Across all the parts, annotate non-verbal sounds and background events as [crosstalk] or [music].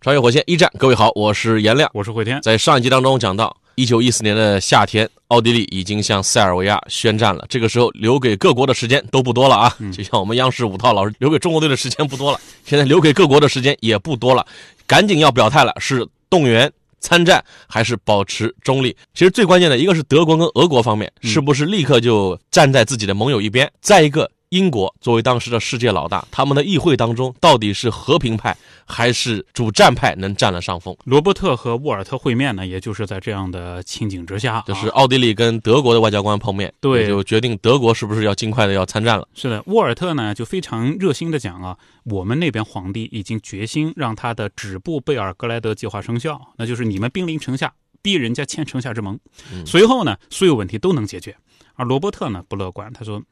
穿越火线一战，各位好，我是颜亮，我是慧天。在上一集当中讲到，一九一四年的夏天，奥地利已经向塞尔维亚宣战了。这个时候留给各国的时间都不多了啊，就像我们央视五套老师留给中国队的时间不多了，现在留给各国的时间也不多了，赶紧要表态了，是动员参战还是保持中立？其实最关键的一个是德国跟俄国方面是不是立刻就站在自己的盟友一边，再一个。英国作为当时的世界老大，他们的议会当中到底是和平派还是主战派能占了上风？罗伯特和沃尔特会面呢，也就是在这样的情景之下，就是奥地利跟德国的外交官碰面，对，就决定德国是不是要尽快的要参战了。是的，沃尔特呢就非常热心的讲啊，我们那边皇帝已经决心让他的止步贝尔格莱德计划生效，那就是你们兵临城下，逼人家签城下之盟，随后呢所有问题都能解决。而罗伯特呢不乐观，他说：“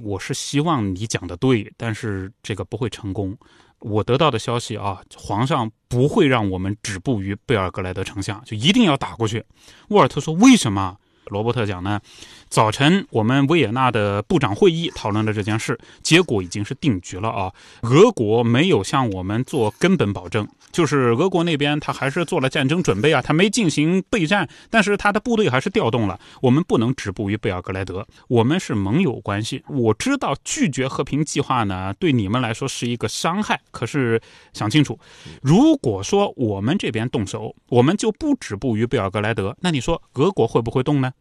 我是希望你讲的对，但是这个不会成功。我得到的消息啊，皇上不会让我们止步于贝尔格莱德城下，就一定要打过去。”沃尔特说：“为什么？”罗伯特讲呢，早晨我们维也纳的部长会议讨论了这件事，结果已经是定局了啊。俄国没有向我们做根本保证，就是俄国那边他还是做了战争准备啊，他没进行备战，但是他的部队还是调动了。我们不能止步于贝尔格莱德，我们是盟友关系。我知道拒绝和平计划呢，对你们来说是一个伤害，可是想清楚，如果说我们这边动手，我们就不止步于贝尔格莱德，那你说俄国会不会动呢？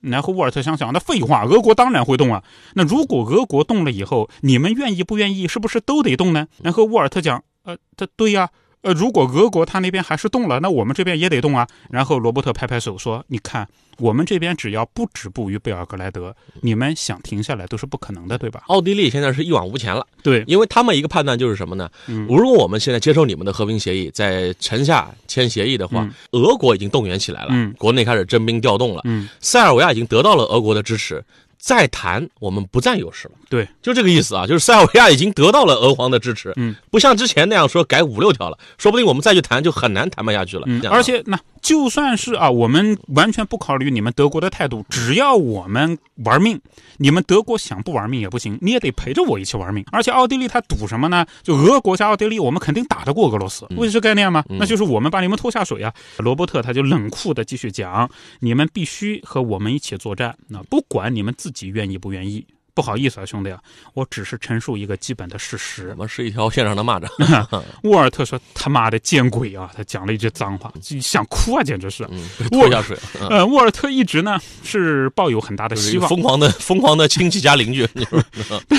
然后沃尔特想想，那废话，俄国当然会动啊。那如果俄国动了以后，你们愿意不愿意？是不是都得动呢？然后沃尔特讲，呃，他对呀。呃，如果俄国他那边还是动了，那我们这边也得动啊。然后罗伯特拍拍手说：“你看，我们这边只要不止步于贝尔格莱德，你们想停下来都是不可能的，对吧？”奥地利现在是一往无前了，对，因为他们一个判断就是什么呢？如果我们现在接受你们的和平协议，在城下签协议的话，俄国已经动员起来了，国内开始征兵调动了，塞尔维亚已经得到了俄国的支持。再谈，我们不占优势了。对，就这个意思啊，就是塞尔维亚已经得到了俄皇的支持，嗯，不像之前那样说改五六条了，说不定我们再去谈就很难谈不下去了。嗯，而且那就算是啊，我们完全不考虑你们德国的态度，只要我们玩命，你们德国想不玩命也不行，你也得陪着我一起玩命。而且奥地利他赌什么呢？就俄国加奥地利，我们肯定打得过俄罗斯，为这概念吗？那就是我们把你们拖下水啊。罗伯特他就冷酷的继续讲，你们必须和我们一起作战，那不管你们自。自己愿意不愿意？不好意思啊，兄弟啊，我只是陈述一个基本的事实。我们是一条线上的蚂蚱。[laughs] 沃尔特说：“他妈的见鬼啊！”他讲了一句脏话，想哭啊，简直是。拖下水。呃，沃尔特一直呢是抱有很大的希望，疯狂的疯狂的亲戚加邻居。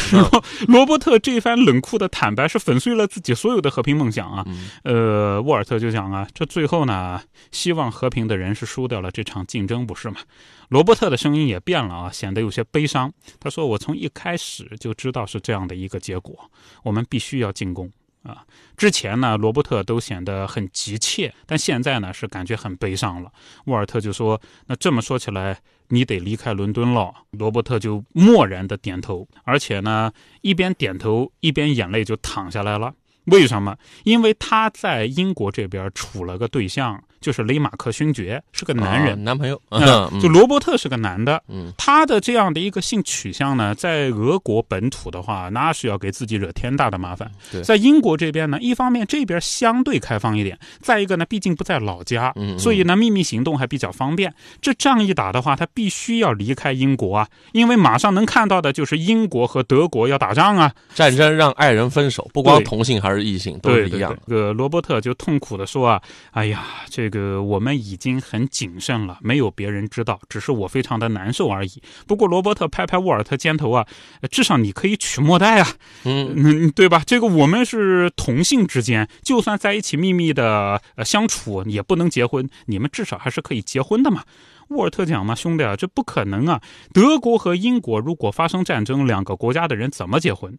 [laughs] 罗伯特这一番冷酷的坦白是粉碎了自己所有的和平梦想啊。呃，沃尔特就讲啊，这最后呢，希望和平的人是输掉了这场竞争，不是吗？罗伯特的声音也变了啊，显得有些悲伤。他说：“我从从一开始就知道是这样的一个结果，我们必须要进攻啊。”之前呢，罗伯特都显得很急切，但现在呢，是感觉很悲伤了。沃尔特就说：“那这么说起来，你得离开伦敦了。”罗伯特就默然的点头，而且呢，一边点头一边眼泪就淌下来了。为什么？因为他在英国这边处了个对象。就是雷马克勋爵是个男人，男朋友。[laughs] 嗯，就罗伯特是个男的。嗯，他的这样的一个性取向呢，在俄国本土的话，那是要给自己惹天大的麻烦。在英国这边呢，一方面这边相对开放一点，再一个呢，毕竟不在老家，所以呢，秘密行动还比较方便。这仗一打的话，他必须要离开英国啊，因为马上能看到的就是英国和德国要打仗啊。战争让爱人分手，不光同性还是异性都是一样。这个罗伯特就痛苦的说啊，哎呀，这。这个我们已经很谨慎了，没有别人知道，只是我非常的难受而已。不过罗伯特拍拍沃尔特肩头啊，至少你可以取莫代啊，嗯，对吧？这个我们是同性之间，就算在一起秘密的相处，也不能结婚。你们至少还是可以结婚的嘛。沃尔特讲嘛，兄弟啊，这不可能啊！德国和英国如果发生战争，两个国家的人怎么结婚？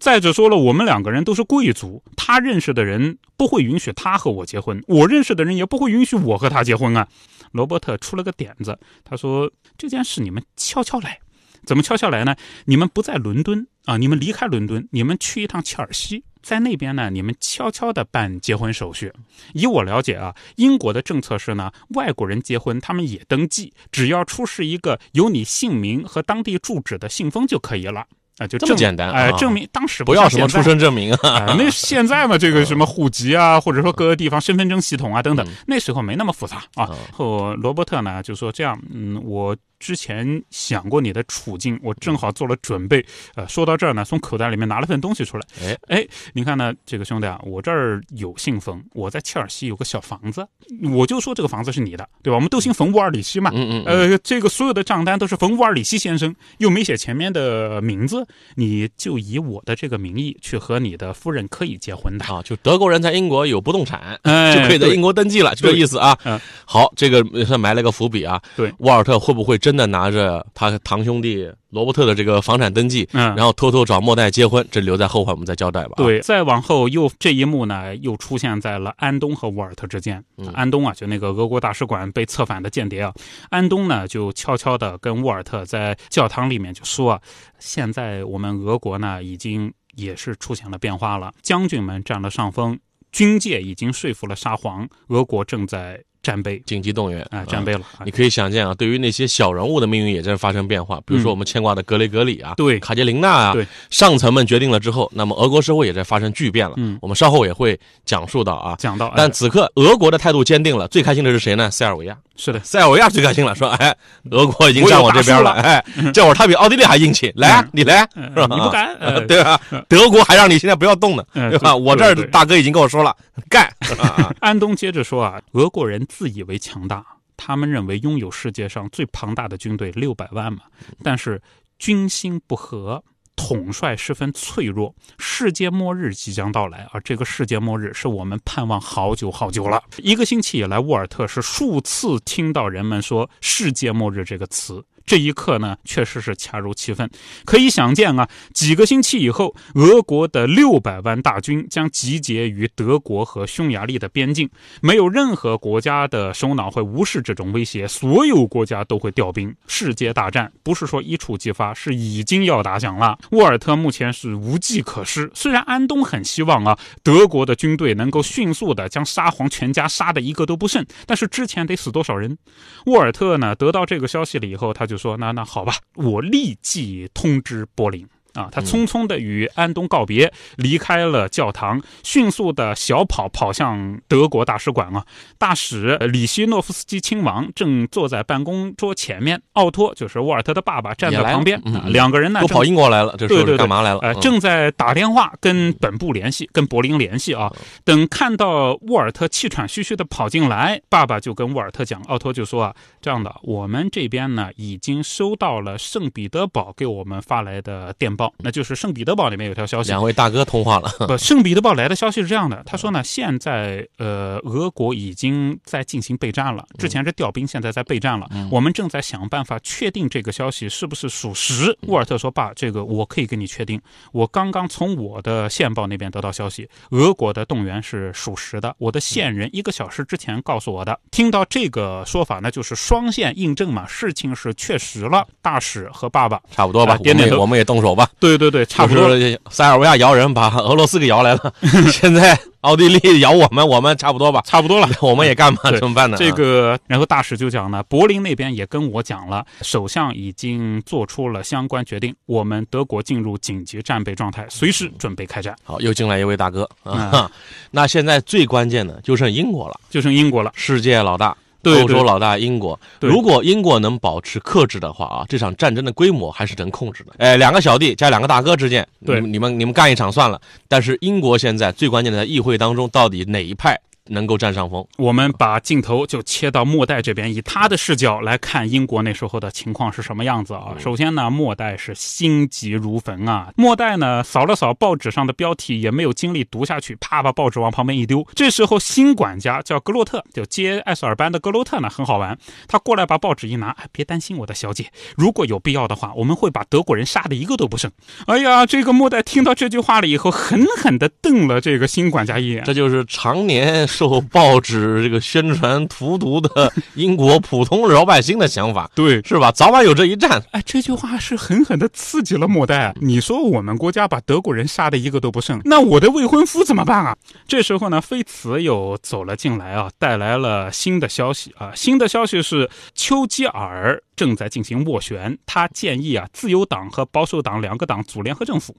再者说了，我们两个人都是贵族，他认识的人不会允许他和我结婚，我认识的人也不会允许我和他结婚啊。罗伯特出了个点子，他说这件事你们悄悄来，怎么悄悄来呢？你们不在伦敦啊，你们离开伦敦，你们去一趟切尔西。在那边呢，你们悄悄的办结婚手续。以我了解啊，英国的政策是呢，外国人结婚他们也登记，只要出示一个有你姓名和当地住址的信封就可以了。啊，就这么简单哎，证明当时不要什么出生证明啊，那现在嘛，这个什么户籍啊，或者说各个地方身份证系统啊等等，那时候没那么复杂啊。后罗伯特呢就说这样，嗯，我。之前想过你的处境，我正好做了准备。呃，说到这儿呢，从口袋里面拿了份东西出来。哎哎，你看呢，这个兄弟啊，我这儿有信封，我在切尔西有个小房子，我就说这个房子是你的，对吧？我们都姓冯沃尔里希嘛。嗯嗯。呃，这个所有的账单都是冯沃尔里希先生，又没写前面的名字，你就以我的这个名义去和你的夫人可以结婚的啊。就德国人在英国有不动产，哎，就可以在英国登记了，就这意思啊。嗯。好，这个算埋了个伏笔啊。对，沃尔特会不会真？真的拿着他堂兄弟罗伯特的这个房产登记，嗯，然后偷偷找莫代结婚，这留在后话我们再交代吧。对，再往后又这一幕呢，又出现在了安东和沃尔特之间。安东啊，就那个俄国大使馆被策反的间谍啊，安东呢就悄悄的跟沃尔特在教堂里面就说：“现在我们俄国呢已经也是出现了变化了，将军们占了上风，军界已经说服了沙皇，俄国正在。”战备，紧急动员啊！战备了，你可以想见啊，对于那些小人物的命运也在发生变化。比如说我们牵挂的格雷格里啊，对，卡捷琳娜啊，对，上层们决定了之后，那么俄国社会也在发生巨变了。嗯，我们稍后也会讲述到啊，讲到。但此刻俄国的态度坚定了，最开心的是谁呢？塞尔维亚。是的，塞尔维亚最开心了，说：“哎，俄国已经站我这边了，哎，这会儿他比奥地利还硬气，来，你来，是吧？你不敢，[laughs] 对吧？德国还让你现在不要动呢，对吧？我这儿大哥已经跟我说了，干。” [laughs] 安东接着说啊，俄国人自以为强大，他们认为拥有世界上最庞大的军队六百万嘛，但是军心不和。统帅十分脆弱，世界末日即将到来，而这个世界末日是我们盼望好久好久了。一个星期以来，沃尔特是数次听到人们说“世界末日”这个词。这一刻呢，确实是恰如其分。可以想见啊，几个星期以后，俄国的六百万大军将集结于德国和匈牙利的边境。没有任何国家的首脑会无视这种威胁，所有国家都会调兵。世界大战不是说一触即发，是已经要打响了。沃尔特目前是无计可施。虽然安东很希望啊，德国的军队能够迅速的将沙皇全家杀的一个都不剩，但是之前得死多少人？沃尔特呢，得到这个消息了以后，他就。说那那好吧，我立即通知柏林。啊，他匆匆的与安东告别，离开了教堂，迅速的小跑跑向德国大使馆啊。大使里希诺夫斯基亲王正坐在办公桌前面，奥托就是沃尔特的爸爸站在旁边，两个人呢都跑英国来了，这是干嘛来了？呃，正在打电话跟本部联系，跟柏林联系啊。等看到沃尔特气喘吁吁的跑进来，爸爸就跟沃尔特讲，奥托就说啊，这样的，我们这边呢已经收到了圣彼得堡给我们发来的电。报，那就是圣彼得堡里面有条消息，两位大哥通话了。不，[laughs] 圣彼得堡来的消息是这样的，他说呢，现在呃，俄国已经在进行备战了，之前是调兵，现在在备战了，我们正在想办法确定这个消息是不是属实。沃尔特说：“爸，这个我可以跟你确定，我刚刚从我的线报那边得到消息，俄国的动员是属实的，我的线人一个小时之前告诉我的。听到这个说法，那就是双线印证嘛，事情是确实了。大使和爸爸差不多吧，点点头，我们也动手吧。”对对对，差不多。塞尔维亚摇人，把俄罗斯给摇来了。[laughs] 现在奥地利摇我们，我们差不多吧？差不多了，[laughs] 我们也干吧？怎么办呢？这个，然后大使就讲呢，柏林那边也跟我讲了，首相已经做出了相关决定，我们德国进入紧急战备状态，随时准备开战。好，又进来一位大哥啊。[laughs] 那现在最关键的就剩英国了，就剩英国了，世界老大。欧洲老大英国，如果英国能保持克制的话啊，这场战争的规模还是能控制的。哎，两个小弟加两个大哥之间，对你们你们干一场算了。但是英国现在最关键的，在议会当中到底哪一派能够占上风。我们把镜头就切到莫代这边，以他的视角来看英国那时候的情况是什么样子啊？首先呢，莫代是心急如焚啊。莫代呢，扫了扫报纸上的标题，也没有精力读下去，啪把报纸往旁边一丢。这时候新管家叫格洛特，就接艾瑟尔班的格洛特呢，很好玩。他过来把报纸一拿，哎，别担心，我的小姐，如果有必要的话，我们会把德国人杀的一个都不剩。哎呀，这个莫代听到这句话了以后，狠狠地瞪了这个新管家一眼。这就是常年受报纸这个宣传荼毒的英国普通老百姓的想法，[laughs] 对，是吧？早晚有这一战。哎，这句话是狠狠的刺激了莫代。你说我们国家把德国人杀的一个都不剩，那我的未婚夫怎么办啊？这时候呢，菲茨又走了进来啊，带来了新的消息啊。新的消息是丘吉尔正在进行斡旋，他建议啊，自由党和保守党两个党组联合政府。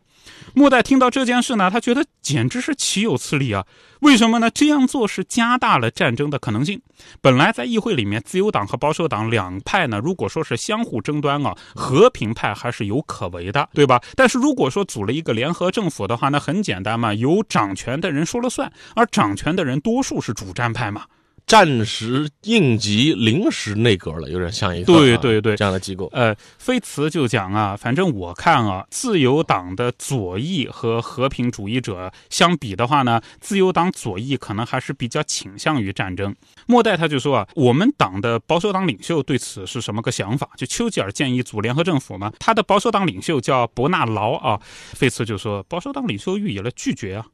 莫代听到这件事呢，他觉得简直是岂有此理啊！为什么呢？这样做是加大了战争的可能性。本来在议会里面，自由党和保守党两派呢，如果说是相互争端啊，和平派还是有可为的，对吧？但是如果说组了一个联合政府的话，那很简单嘛，由掌权的人说了算，而掌权的人多数是主战派嘛。暂时应急临时内阁了，有点像一个对对对这样的机构。呃，菲茨就讲啊，反正我看啊，自由党的左翼和和平主义者相比的话呢，自由党左翼可能还是比较倾向于战争。莫代他就说啊，我们党的保守党领袖对此是什么个想法？就丘吉尔建议组联合政府嘛，他的保守党领袖叫伯纳劳啊，菲茨就说保守党领袖予以了拒绝啊。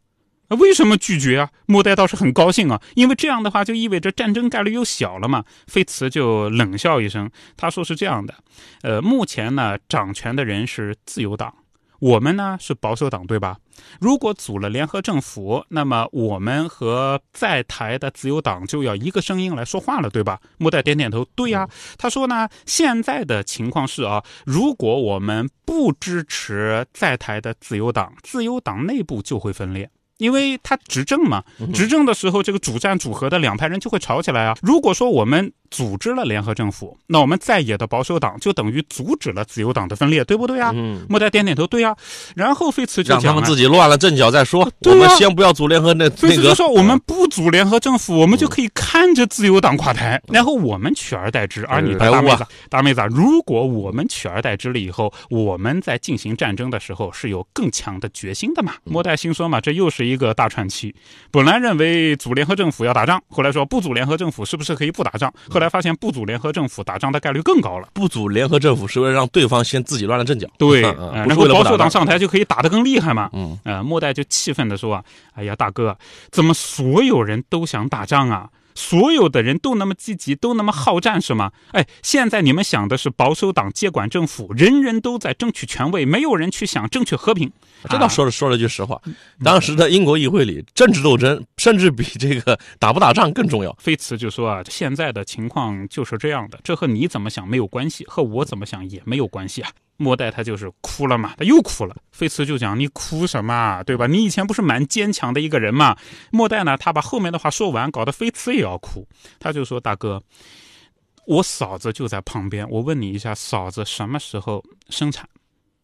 为什么拒绝啊？莫代倒是很高兴啊，因为这样的话就意味着战争概率又小了嘛。菲茨就冷笑一声，他说是这样的，呃，目前呢掌权的人是自由党，我们呢是保守党，对吧？如果组了联合政府，那么我们和在台的自由党就要一个声音来说话了，对吧？莫代点点头，对呀。他说呢，现在的情况是啊，如果我们不支持在台的自由党，自由党内部就会分裂。因为他执政嘛，执政的时候，这个主战主和的两派人就会吵起来啊。如果说我们组织了联合政府，那我们在野的保守党就等于阻止了自由党的分裂，对不对啊？嗯，莫代点点头，对呀。然后菲茨就让他们自己乱了阵脚再说，我们先不要组联合那菲茨就说我们不组联合政府，我们就可以看着自由党垮台，然后我们取而代之。而你的大妹子，大妹子，如果我们取而代之了以后，我们在进行战争的时候是有更强的决心的嘛？莫代心说嘛，这又是。一个大喘气，本来认为组联合政府要打仗，后来说不组联合政府是不是可以不打仗？后来发现不组联合政府打仗的概率更高了。不组联合政府是为了让对方先自己乱了阵脚，对，然后保守党上台就可以打得更厉害嘛。嗯，呃，末代就气愤的说啊，哎呀，大哥，怎么所有人都想打仗啊？所有的人都那么积极，都那么好战，是吗？哎，现在你们想的是保守党接管政府，人人都在争取权位，没有人去想争取和平。这倒说了说了句实话，当时的英国议会里，政治斗争甚至比这个打不打仗更重要。菲茨就说啊，现在的情况就是这样的，这和你怎么想没有关系，和我怎么想也没有关系啊。末代他就是哭了嘛，他又哭了。菲茨就讲：“你哭什么？对吧？你以前不是蛮坚强的一个人嘛。”莫代呢，他把后面的话说完，搞得菲茨也要哭。他就说：“大哥，我嫂子就在旁边，我问你一下，嫂子什么时候生产？”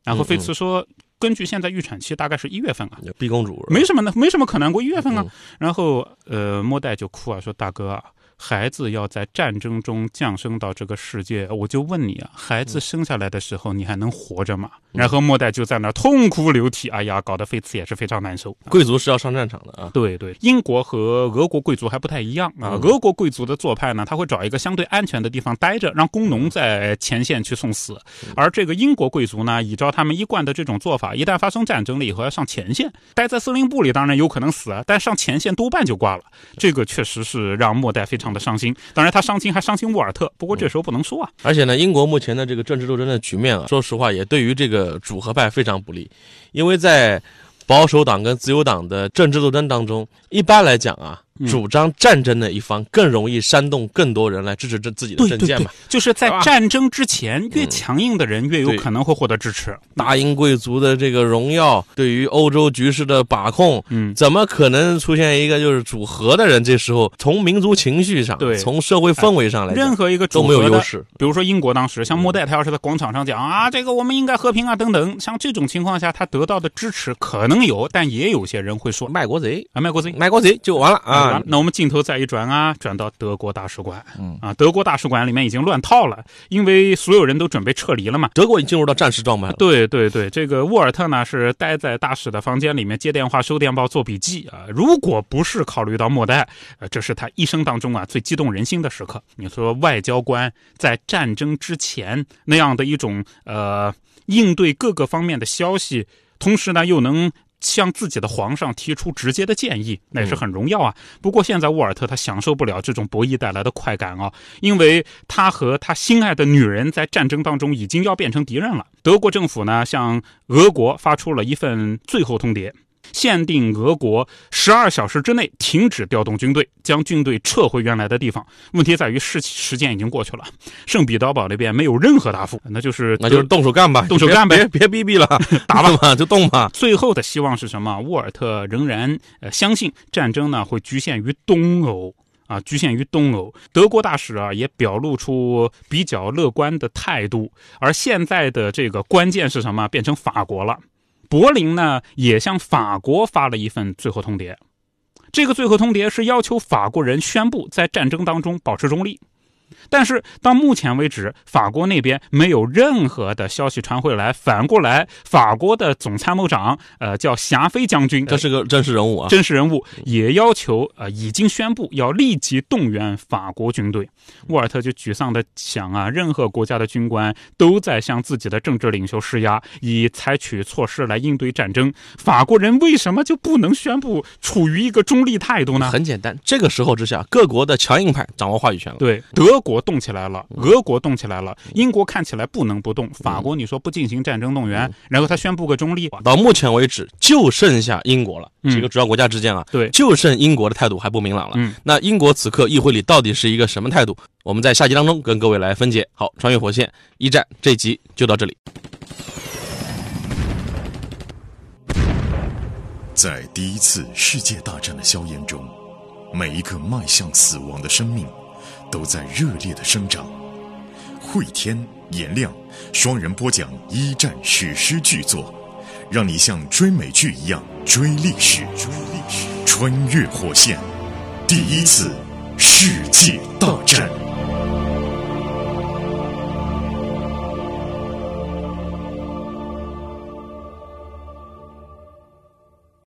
然后菲茨说：“根据现在预产期，大概是一月份啊。”逼公主没什么呢，没什么可难过一月份啊。然后呃，莫代就哭啊，说：“大哥啊。”孩子要在战争中降生到这个世界，我就问你啊，孩子生下来的时候你还能活着吗？然后末代就在那痛哭流涕，哎呀，搞得费茨也是非常难受。贵族是要上战场的啊，对对，英国和俄国贵族还不太一样啊。俄国贵族的做派呢，他会找一个相对安全的地方待着，让工农在前线去送死。而这个英国贵族呢，依照他们一贯的这种做法，一旦发生战争了以后要上前线，待在司令部里当然有可能死，但上前线多半就挂了。这个确实是让末代非常的伤心。当然他伤心还伤心沃尔特，不过这时候不能说啊。而且呢，英国目前的这个政治斗争的局面啊，说实话也对于这个。主和派非常不利，因为在保守党跟自由党的政治斗争当中，一般来讲啊。主张战争的一方更容易煽动更多人来支持这自己的政见嘛？就是在战争之前，越强硬的人越有可能会获得支持。大英贵族的这个荣耀，对于欧洲局势的把控，嗯，怎么可能出现一个就是主和的人？这时候从民族情绪上，对，从社会氛围上来，任何一个都没有优势。比如说英国当时，像莫代，他要是在广场上讲啊，这个我们应该和平啊等等，像这种情况下，他得到的支持可能有，但也有些人会说卖国贼啊，卖国贼，卖国贼就完了啊。啊那我们镜头再一转啊，转到德国大使馆。嗯啊，德国大使馆里面已经乱套了，因为所有人都准备撤离了嘛。德国已经进入到战时状态了。对对对，这个沃尔特呢是待在大使的房间里面接电话、收电报、做笔记啊。如果不是考虑到末代，呃，这是他一生当中啊最激动人心的时刻。你说外交官在战争之前那样的一种呃应对各个方面的消息，同时呢又能。向自己的皇上提出直接的建议，那也是很荣耀啊。不过现在沃尔特他享受不了这种博弈带来的快感啊，因为他和他心爱的女人在战争当中已经要变成敌人了。德国政府呢向俄国发出了一份最后通牒。限定俄国十二小时之内停止调动军队，将军队撤回原来的地方。问题在于时时间已经过去了，圣彼得堡那边没有任何答复，那就是那就是动手干吧，动手干呗，别别逼逼了，[laughs] 打吧嘛，就动吧。最后的希望是什么？沃尔特仍然呃相信战争呢会局限于东欧啊，局限于东欧。德国大使啊也表露出比较乐观的态度，而现在的这个关键是什么？变成法国了。柏林呢，也向法国发了一份最后通牒。这个最后通牒是要求法国人宣布在战争当中保持中立。但是到目前为止，法国那边没有任何的消息传回来。反过来，法国的总参谋长，呃，叫霞飞将军，这是个真实人物啊，真实人物也要求，呃，已经宣布要立即动员法国军队。沃尔特就沮丧的想啊，任何国家的军官都在向自己的政治领袖施压，以采取措施来应对战争。法国人为什么就不能宣布处于一个中立态度呢？很简单，这个时候之下，各国的强硬派掌握话语权了。对，德国动起来了，俄国动起来了，英国看起来不能不动，法国你说不进行战争动员，然后他宣布个中立。到目前为止，就剩下英国了。几个主要国家之间啊，对，就剩英国的态度还不明朗了。嗯，那英国此刻议会里到底是一个什么态度？我们在下集当中跟各位来分解。好，穿越火线一战这集就到这里。在第一次世界大战的硝烟中，每一个迈向死亡的生命都在热烈的生长。慧天、颜亮双人播讲一战史诗巨作，让你像追美剧一样。追历史，穿越火线，第一次世界大战。